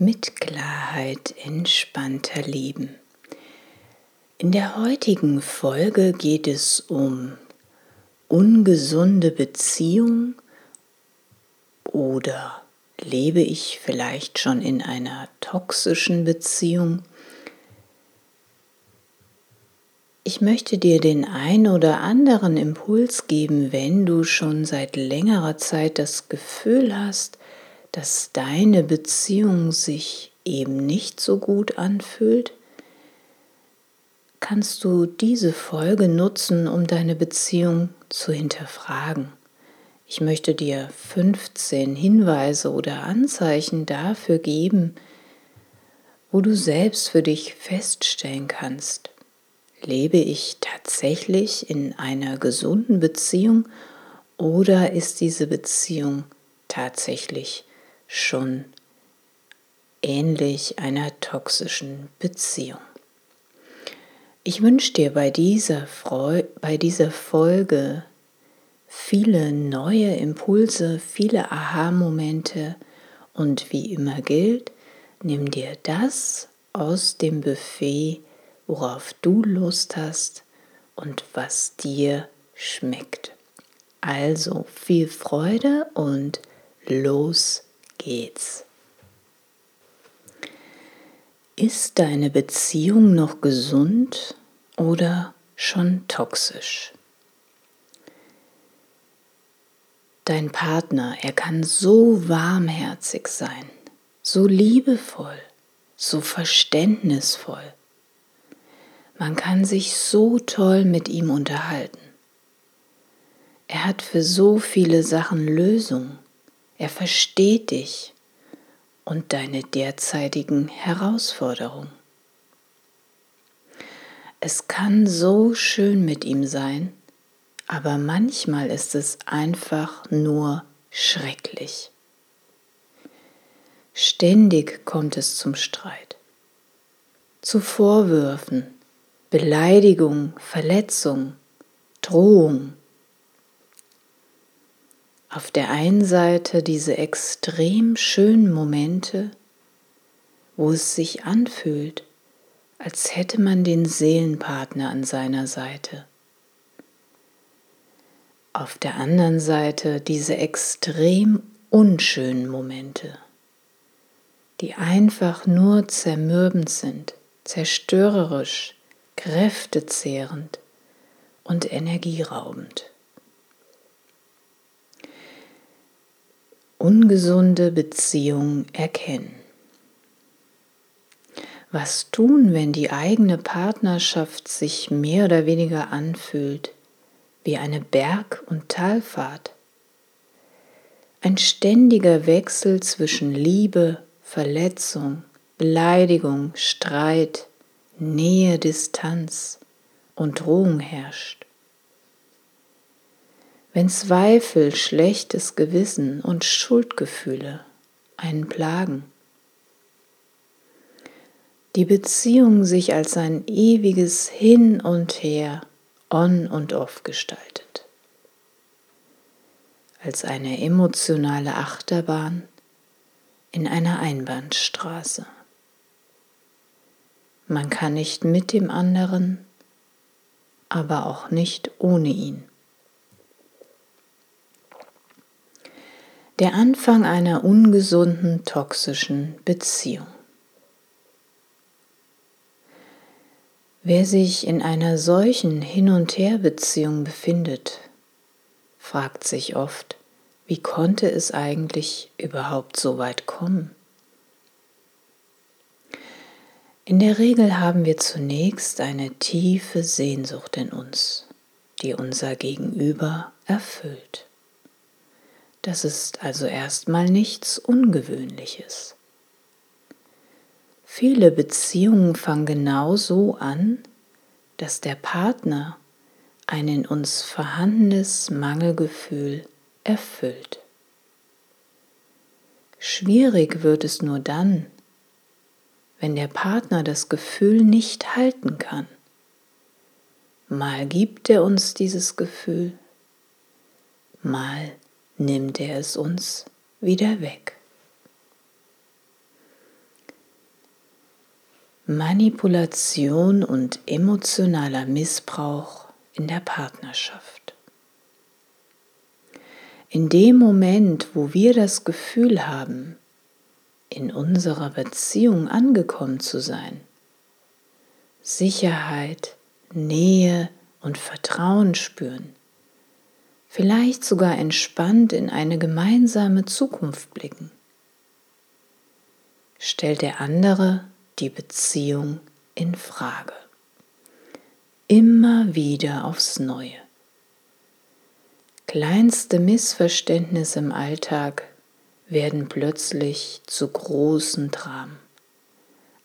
mit Klarheit entspannter Leben. In der heutigen Folge geht es um ungesunde Beziehung oder lebe ich vielleicht schon in einer toxischen Beziehung. Ich möchte dir den ein oder anderen Impuls geben, wenn du schon seit längerer Zeit das Gefühl hast, dass deine Beziehung sich eben nicht so gut anfühlt kannst du diese Folge nutzen, um deine Beziehung zu hinterfragen. Ich möchte dir 15 Hinweise oder Anzeichen dafür geben, wo du selbst für dich feststellen kannst, lebe ich tatsächlich in einer gesunden Beziehung oder ist diese Beziehung tatsächlich schon ähnlich einer toxischen Beziehung. Ich wünsche dir bei dieser, Freu bei dieser Folge viele neue Impulse, viele Aha-Momente und wie immer gilt, nimm dir das aus dem Buffet, worauf du Lust hast und was dir schmeckt. Also viel Freude und los geht's. Ist deine Beziehung noch gesund oder schon toxisch? Dein Partner, er kann so warmherzig sein, so liebevoll, so verständnisvoll. Man kann sich so toll mit ihm unterhalten. Er hat für so viele Sachen Lösungen. Er versteht dich und deine derzeitigen Herausforderungen. Es kann so schön mit ihm sein, aber manchmal ist es einfach nur schrecklich. Ständig kommt es zum Streit, zu Vorwürfen, Beleidigung, Verletzung, Drohung, auf der einen Seite diese extrem schönen Momente, wo es sich anfühlt, als hätte man den Seelenpartner an seiner Seite. Auf der anderen Seite diese extrem unschönen Momente, die einfach nur zermürbend sind, zerstörerisch, kräftezehrend und energieraubend. Ungesunde Beziehung erkennen. Was tun, wenn die eigene Partnerschaft sich mehr oder weniger anfühlt wie eine Berg- und Talfahrt? Ein ständiger Wechsel zwischen Liebe, Verletzung, Beleidigung, Streit, Nähe, Distanz und Drohung herrscht wenn Zweifel, schlechtes Gewissen und Schuldgefühle einen plagen. Die Beziehung sich als ein ewiges Hin und Her, on und off gestaltet. als eine emotionale Achterbahn in einer Einbahnstraße. Man kann nicht mit dem anderen, aber auch nicht ohne ihn. Der Anfang einer ungesunden, toxischen Beziehung. Wer sich in einer solchen Hin- und Her-Beziehung befindet, fragt sich oft, wie konnte es eigentlich überhaupt so weit kommen? In der Regel haben wir zunächst eine tiefe Sehnsucht in uns, die unser Gegenüber erfüllt. Das ist also erstmal nichts Ungewöhnliches. Viele Beziehungen fangen genau so an, dass der Partner ein in uns vorhandenes Mangelgefühl erfüllt. Schwierig wird es nur dann, wenn der Partner das Gefühl nicht halten kann. Mal gibt er uns dieses Gefühl, mal nimmt er es uns wieder weg. Manipulation und emotionaler Missbrauch in der Partnerschaft. In dem Moment, wo wir das Gefühl haben, in unserer Beziehung angekommen zu sein, Sicherheit, Nähe und Vertrauen spüren, vielleicht sogar entspannt in eine gemeinsame Zukunft blicken, stellt der andere die Beziehung in Frage. Immer wieder aufs Neue. Kleinste Missverständnisse im Alltag werden plötzlich zu großen Dramen.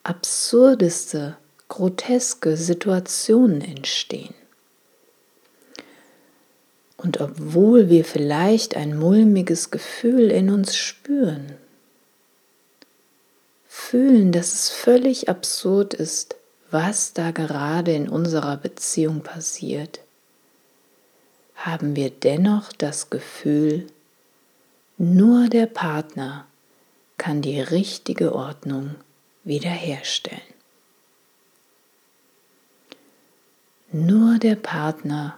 Absurdeste, groteske Situationen entstehen. Und obwohl wir vielleicht ein mulmiges Gefühl in uns spüren, fühlen, dass es völlig absurd ist, was da gerade in unserer Beziehung passiert, haben wir dennoch das Gefühl, nur der Partner kann die richtige Ordnung wiederherstellen. Nur der Partner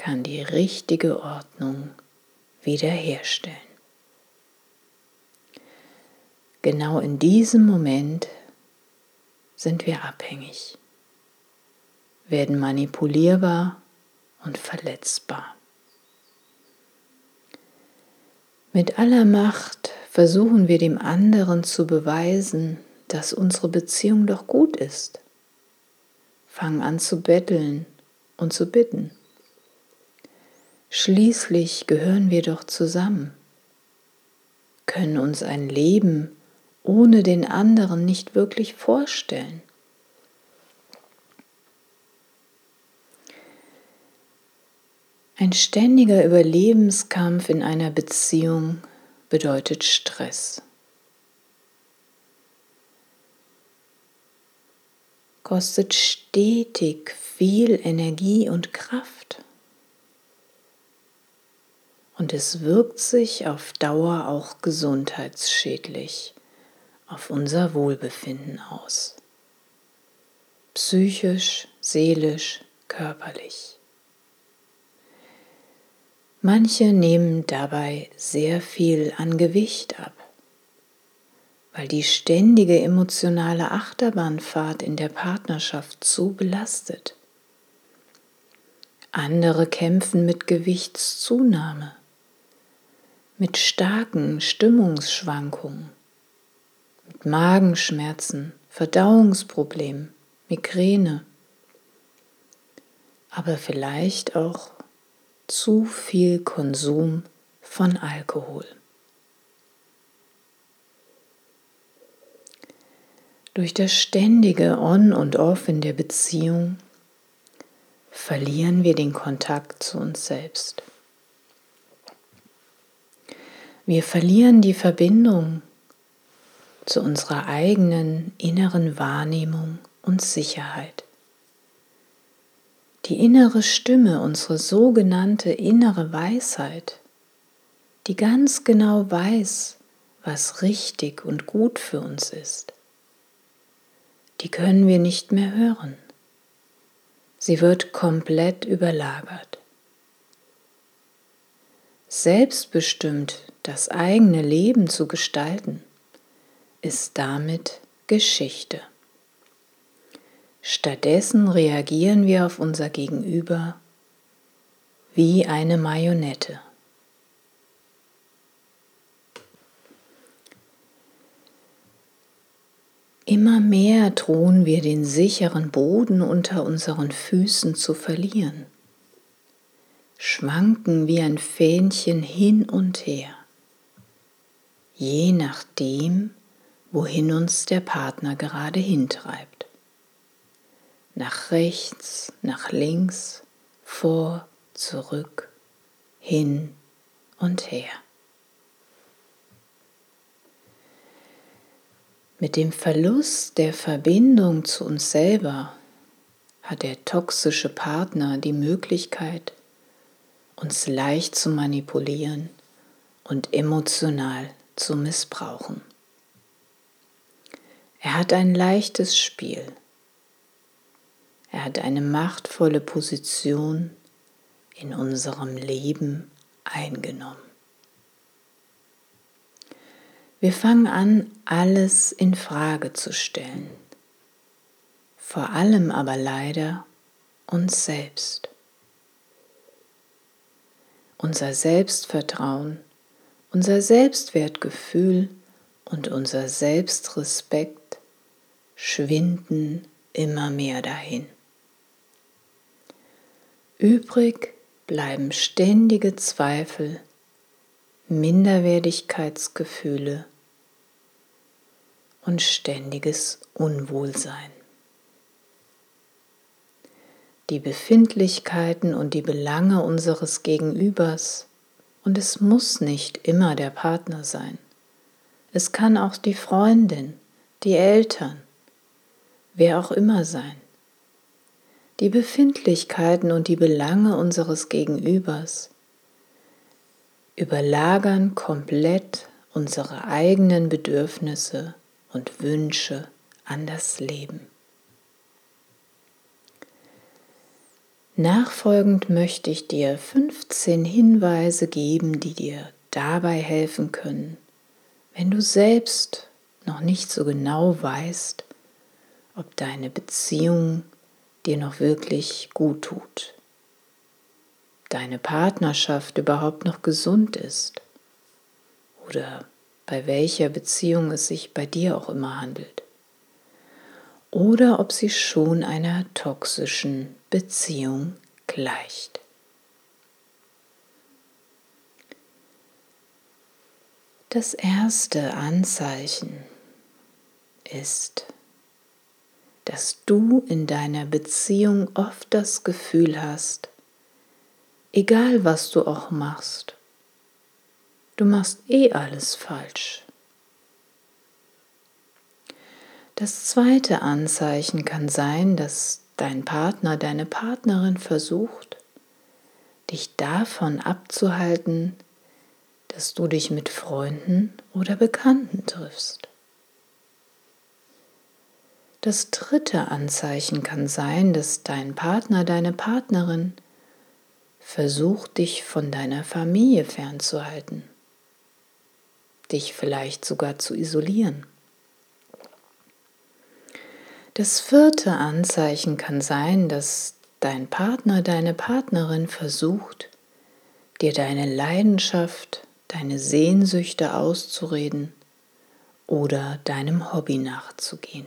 kann die richtige Ordnung wiederherstellen. Genau in diesem Moment sind wir abhängig, werden manipulierbar und verletzbar. Mit aller Macht versuchen wir dem anderen zu beweisen, dass unsere Beziehung doch gut ist. Fangen an zu betteln und zu bitten. Schließlich gehören wir doch zusammen, können uns ein Leben ohne den anderen nicht wirklich vorstellen. Ein ständiger Überlebenskampf in einer Beziehung bedeutet Stress. Kostet stetig viel Energie und Kraft. Und es wirkt sich auf Dauer auch gesundheitsschädlich auf unser Wohlbefinden aus. Psychisch, seelisch, körperlich. Manche nehmen dabei sehr viel an Gewicht ab, weil die ständige emotionale Achterbahnfahrt in der Partnerschaft zu belastet. Andere kämpfen mit Gewichtszunahme, mit starken Stimmungsschwankungen, mit Magenschmerzen, Verdauungsproblemen, Migräne, aber vielleicht auch zu viel Konsum von Alkohol. Durch das ständige On und Off in der Beziehung verlieren wir den Kontakt zu uns selbst. Wir verlieren die Verbindung zu unserer eigenen inneren Wahrnehmung und Sicherheit. Die innere Stimme, unsere sogenannte innere Weisheit, die ganz genau weiß, was richtig und gut für uns ist. Die können wir nicht mehr hören. Sie wird komplett überlagert. Selbstbestimmt das eigene Leben zu gestalten, ist damit Geschichte. Stattdessen reagieren wir auf unser Gegenüber wie eine Marionette. Immer mehr drohen wir den sicheren Boden unter unseren Füßen zu verlieren, schwanken wie ein Fähnchen hin und her, je nachdem, wohin uns der Partner gerade hintreibt. Nach rechts, nach links, vor, zurück, hin und her. Mit dem Verlust der Verbindung zu uns selber hat der toxische Partner die Möglichkeit, uns leicht zu manipulieren und emotional zu missbrauchen. Er hat ein leichtes Spiel. Er hat eine machtvolle Position in unserem Leben eingenommen. Wir fangen an, alles in Frage zu stellen. Vor allem aber leider uns selbst. Unser Selbstvertrauen, unser Selbstwertgefühl und unser Selbstrespekt schwinden immer mehr dahin. Übrig bleiben ständige Zweifel, Minderwertigkeitsgefühle und ständiges Unwohlsein. Die Befindlichkeiten und die Belange unseres Gegenübers, und es muss nicht immer der Partner sein, es kann auch die Freundin, die Eltern, wer auch immer sein. Die Befindlichkeiten und die Belange unseres Gegenübers überlagern komplett unsere eigenen Bedürfnisse und Wünsche an das Leben. Nachfolgend möchte ich dir 15 Hinweise geben, die dir dabei helfen können, wenn du selbst noch nicht so genau weißt, ob deine Beziehung dir noch wirklich gut tut, deine Partnerschaft überhaupt noch gesund ist oder bei welcher Beziehung es sich bei dir auch immer handelt. Oder ob sie schon einer toxischen Beziehung gleicht. Das erste Anzeichen ist, dass du in deiner Beziehung oft das Gefühl hast, egal was du auch machst, Du machst eh alles falsch. Das zweite Anzeichen kann sein, dass dein Partner, deine Partnerin versucht, dich davon abzuhalten, dass du dich mit Freunden oder Bekannten triffst. Das dritte Anzeichen kann sein, dass dein Partner, deine Partnerin versucht, dich von deiner Familie fernzuhalten dich vielleicht sogar zu isolieren. Das vierte Anzeichen kann sein, dass dein Partner, deine Partnerin versucht, dir deine Leidenschaft, deine Sehnsüchte auszureden oder deinem Hobby nachzugehen.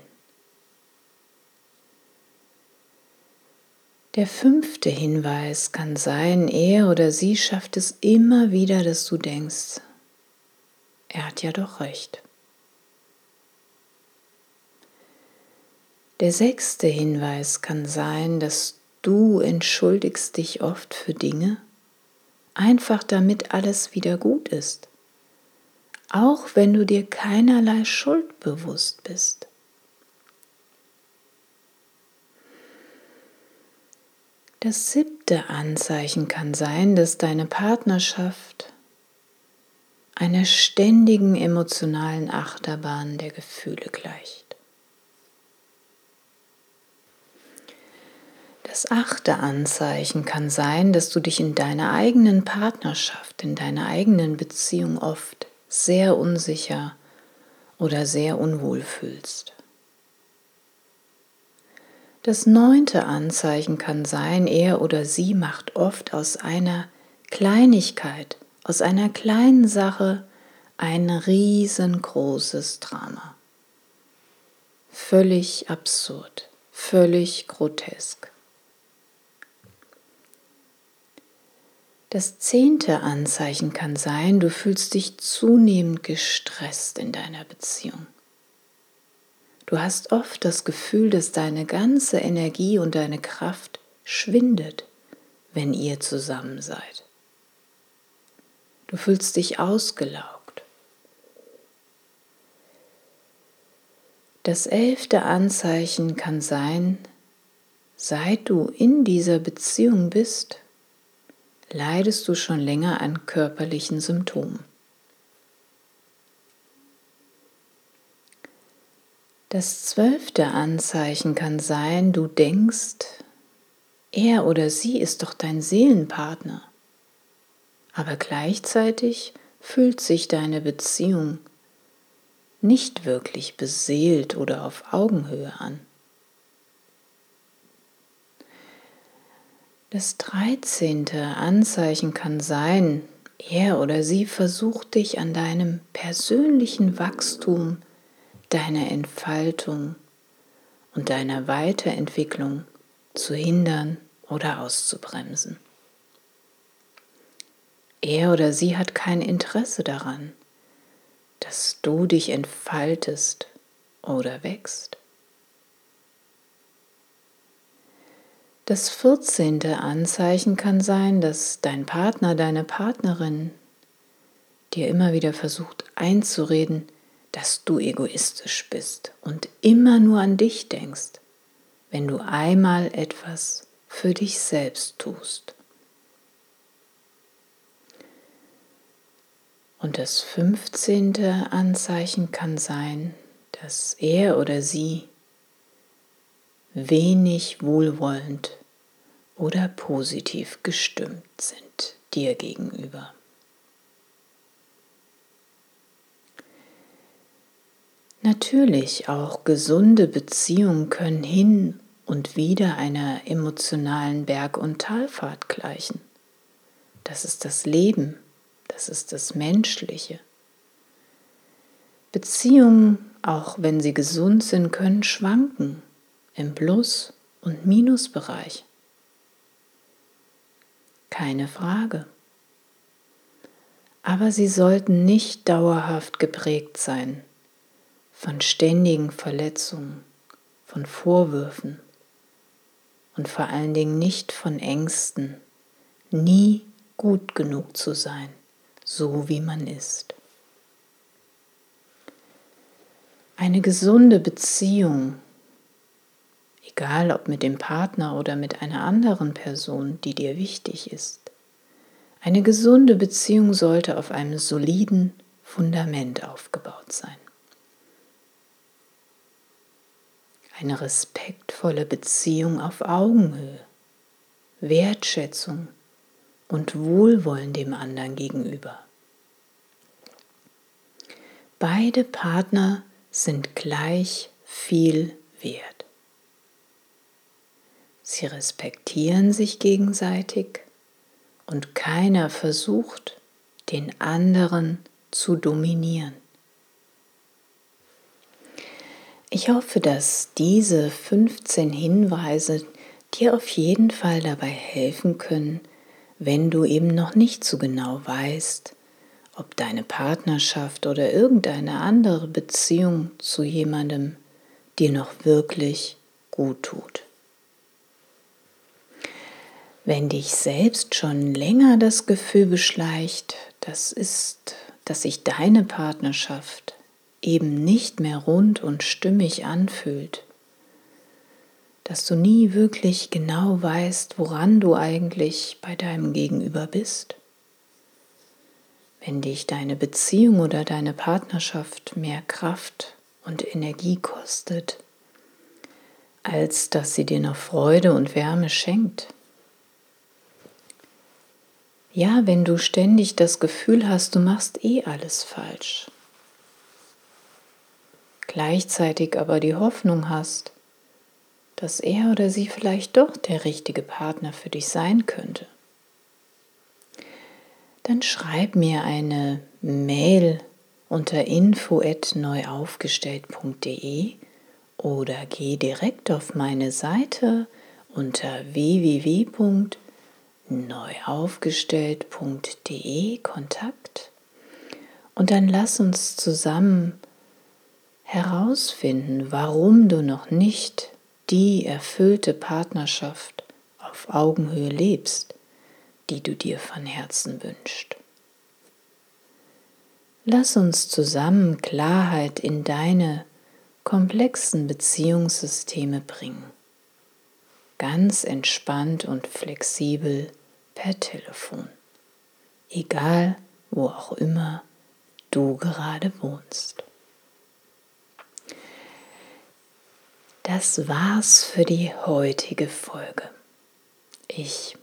Der fünfte Hinweis kann sein, er oder sie schafft es immer wieder, dass du denkst, er hat ja doch recht. Der sechste Hinweis kann sein, dass du entschuldigst dich oft für Dinge, einfach damit alles wieder gut ist, auch wenn du dir keinerlei Schuld bewusst bist. Das siebte Anzeichen kann sein, dass deine Partnerschaft einer ständigen emotionalen Achterbahn der Gefühle gleicht. Das achte Anzeichen kann sein, dass du dich in deiner eigenen Partnerschaft, in deiner eigenen Beziehung oft sehr unsicher oder sehr unwohl fühlst. Das neunte Anzeichen kann sein, er oder sie macht oft aus einer Kleinigkeit, aus einer kleinen Sache ein riesengroßes Drama. Völlig absurd, völlig grotesk. Das zehnte Anzeichen kann sein, du fühlst dich zunehmend gestresst in deiner Beziehung. Du hast oft das Gefühl, dass deine ganze Energie und deine Kraft schwindet, wenn ihr zusammen seid. Du fühlst dich ausgelaugt. Das elfte Anzeichen kann sein, seit du in dieser Beziehung bist, leidest du schon länger an körperlichen Symptomen. Das zwölfte Anzeichen kann sein, du denkst, er oder sie ist doch dein Seelenpartner, aber gleichzeitig fühlt sich deine Beziehung nicht wirklich beseelt oder auf Augenhöhe an. Das dreizehnte Anzeichen kann sein, er oder sie versucht dich an deinem persönlichen Wachstum deiner Entfaltung und deiner Weiterentwicklung zu hindern oder auszubremsen. Er oder sie hat kein Interesse daran, dass du dich entfaltest oder wächst. Das vierzehnte Anzeichen kann sein, dass dein Partner, deine Partnerin dir immer wieder versucht einzureden, dass du egoistisch bist und immer nur an dich denkst, wenn du einmal etwas für dich selbst tust. Und das fünfzehnte Anzeichen kann sein, dass er oder sie wenig wohlwollend oder positiv gestimmt sind dir gegenüber. Natürlich, auch gesunde Beziehungen können hin und wieder einer emotionalen Berg- und Talfahrt gleichen. Das ist das Leben, das ist das Menschliche. Beziehungen, auch wenn sie gesund sind, können schwanken im Plus- und Minusbereich. Keine Frage. Aber sie sollten nicht dauerhaft geprägt sein von ständigen Verletzungen, von Vorwürfen und vor allen Dingen nicht von Ängsten, nie gut genug zu sein, so wie man ist. Eine gesunde Beziehung, egal ob mit dem Partner oder mit einer anderen Person, die dir wichtig ist, eine gesunde Beziehung sollte auf einem soliden Fundament aufgebaut sein. eine respektvolle Beziehung auf Augenhöhe, Wertschätzung und Wohlwollen dem anderen gegenüber. Beide Partner sind gleich viel wert. Sie respektieren sich gegenseitig und keiner versucht, den anderen zu dominieren. Ich hoffe, dass diese 15 Hinweise dir auf jeden Fall dabei helfen können, wenn du eben noch nicht so genau weißt, ob deine Partnerschaft oder irgendeine andere Beziehung zu jemandem dir noch wirklich gut tut. Wenn dich selbst schon länger das Gefühl beschleicht, das ist, dass sich deine Partnerschaft eben nicht mehr rund und stimmig anfühlt, dass du nie wirklich genau weißt, woran du eigentlich bei deinem Gegenüber bist. wenn dich deine Beziehung oder deine Partnerschaft mehr Kraft und Energie kostet, als dass sie dir noch Freude und Wärme schenkt. Ja, wenn du ständig das Gefühl hast, du machst eh alles falsch, gleichzeitig aber die Hoffnung hast, dass er oder sie vielleicht doch der richtige Partner für dich sein könnte, dann schreib mir eine Mail unter info@neuaufgestellt.de oder geh direkt auf meine Seite unter www.neuaufgestellt.de Kontakt und dann lass uns zusammen herausfinden, warum du noch nicht die erfüllte Partnerschaft auf Augenhöhe lebst, die du dir von Herzen wünschst. Lass uns zusammen Klarheit in deine komplexen Beziehungssysteme bringen. Ganz entspannt und flexibel per Telefon. Egal, wo auch immer du gerade wohnst. Das war's für die heutige Folge. Ich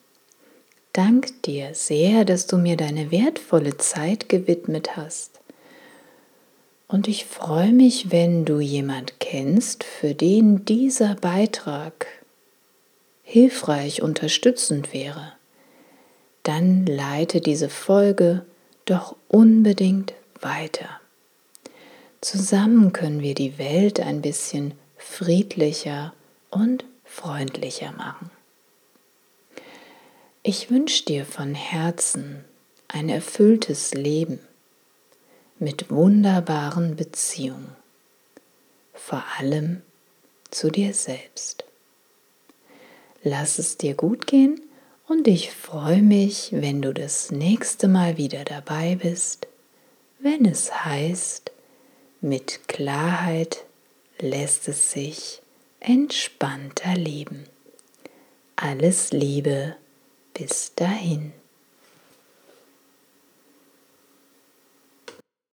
danke dir sehr, dass du mir deine wertvolle Zeit gewidmet hast. Und ich freue mich, wenn du jemand kennst, für den dieser Beitrag hilfreich, unterstützend wäre. Dann leite diese Folge doch unbedingt weiter. Zusammen können wir die Welt ein bisschen friedlicher und freundlicher machen. Ich wünsche dir von Herzen ein erfülltes Leben mit wunderbaren Beziehungen, vor allem zu dir selbst. Lass es dir gut gehen und ich freue mich, wenn du das nächste Mal wieder dabei bist, wenn es heißt, mit Klarheit lässt es sich entspannter leben. Alles Liebe, bis dahin.